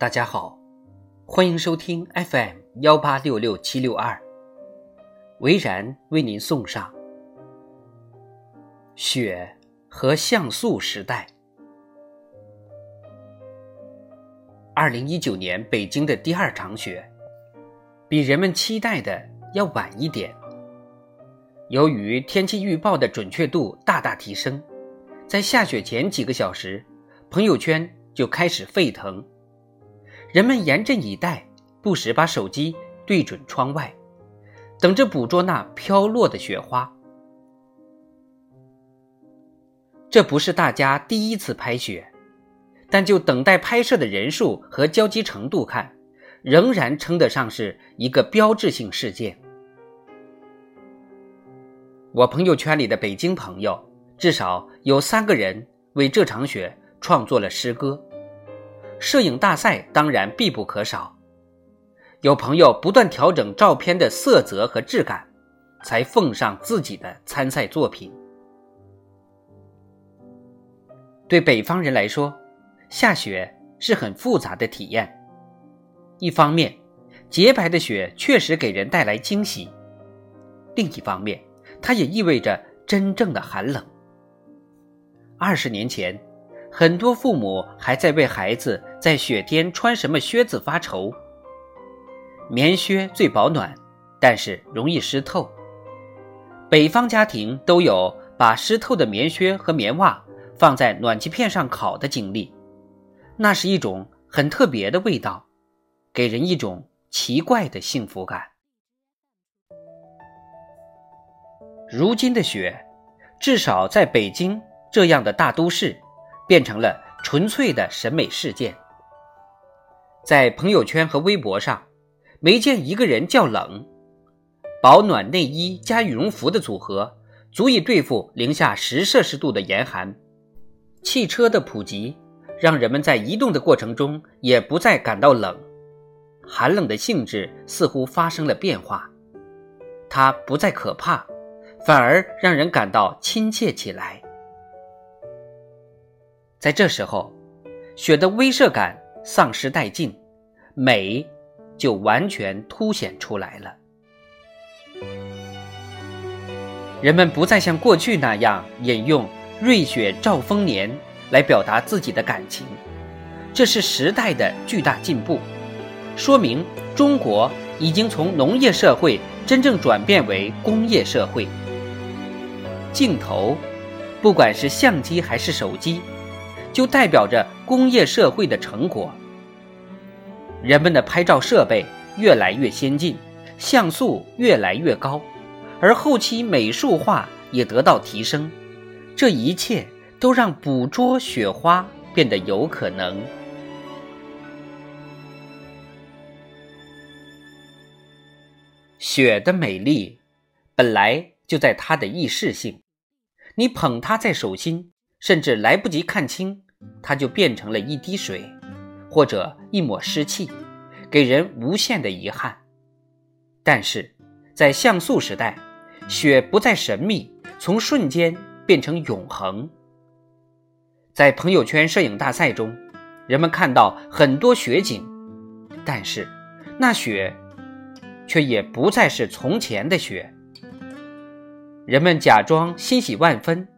大家好，欢迎收听 FM 幺八六六七六二，维然为您送上雪和像素时代。二零一九年北京的第二场雪，比人们期待的要晚一点。由于天气预报的准确度大大提升，在下雪前几个小时，朋友圈就开始沸腾。人们严阵以待，不时把手机对准窗外，等着捕捉那飘落的雪花。这不是大家第一次拍雪，但就等待拍摄的人数和焦急程度看，仍然称得上是一个标志性事件。我朋友圈里的北京朋友，至少有三个人为这场雪创作了诗歌。摄影大赛当然必不可少，有朋友不断调整照片的色泽和质感，才奉上自己的参赛作品。对北方人来说，下雪是很复杂的体验。一方面，洁白的雪确实给人带来惊喜；另一方面，它也意味着真正的寒冷。二十年前。很多父母还在为孩子在雪天穿什么靴子发愁。棉靴最保暖，但是容易湿透。北方家庭都有把湿透的棉靴和棉袜放在暖气片上烤的经历，那是一种很特别的味道，给人一种奇怪的幸福感。如今的雪，至少在北京这样的大都市。变成了纯粹的审美事件，在朋友圈和微博上，没见一个人叫冷。保暖内衣加羽绒服的组合，足以对付零下十摄氏度的严寒。汽车的普及，让人们在移动的过程中也不再感到冷，寒冷的性质似乎发生了变化，它不再可怕，反而让人感到亲切起来。在这时候，雪的威慑感丧失殆尽，美就完全凸显出来了。人们不再像过去那样引用“瑞雪兆丰年”来表达自己的感情，这是时代的巨大进步，说明中国已经从农业社会真正转变为工业社会。镜头，不管是相机还是手机。就代表着工业社会的成果。人们的拍照设备越来越先进，像素越来越高，而后期美术化也得到提升。这一切都让捕捉雪花变得有可能。雪的美丽本来就在它的易逝性，你捧它在手心。甚至来不及看清，它就变成了一滴水，或者一抹湿气，给人无限的遗憾。但是，在像素时代，雪不再神秘，从瞬间变成永恒。在朋友圈摄影大赛中，人们看到很多雪景，但是那雪却也不再是从前的雪。人们假装欣喜万分。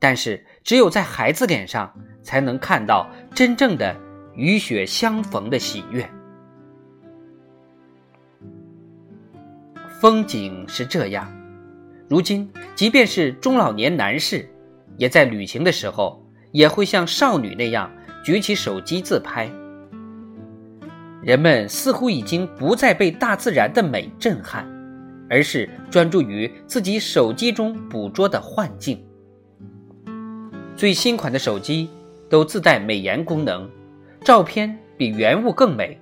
但是，只有在孩子脸上，才能看到真正的雨雪相逢的喜悦。风景是这样，如今，即便是中老年男士，也在旅行的时候，也会像少女那样举起手机自拍。人们似乎已经不再被大自然的美震撼，而是专注于自己手机中捕捉的幻境。最新款的手机都自带美颜功能，照片比原物更美。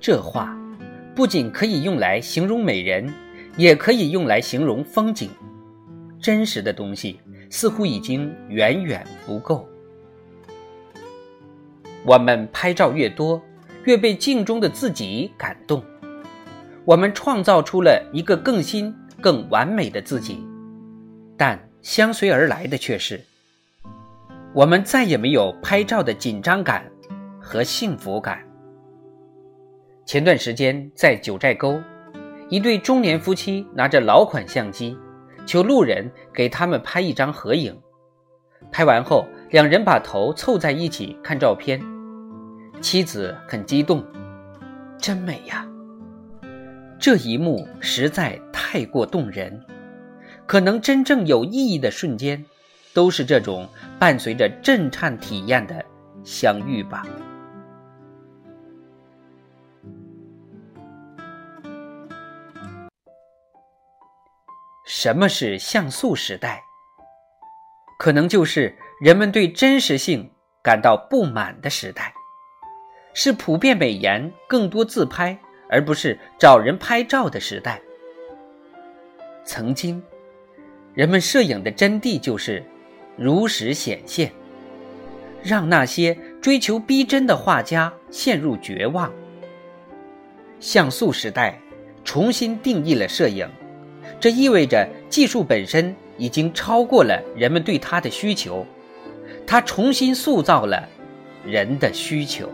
这话不仅可以用来形容美人，也可以用来形容风景。真实的东西似乎已经远远不够。我们拍照越多，越被镜中的自己感动。我们创造出了一个更新、更完美的自己，但相随而来的却是。我们再也没有拍照的紧张感和幸福感。前段时间在九寨沟，一对中年夫妻拿着老款相机，求路人给他们拍一张合影。拍完后，两人把头凑在一起看照片，妻子很激动：“真美呀！”这一幕实在太过动人。可能真正有意义的瞬间，都是这种伴随着震颤体验的相遇吧。什么是像素时代？可能就是人们对真实性感到不满的时代，是普遍美颜、更多自拍，而不是找人拍照的时代。曾经。人们摄影的真谛就是如实显现，让那些追求逼真的画家陷入绝望。像素时代重新定义了摄影，这意味着技术本身已经超过了人们对它的需求，它重新塑造了人的需求。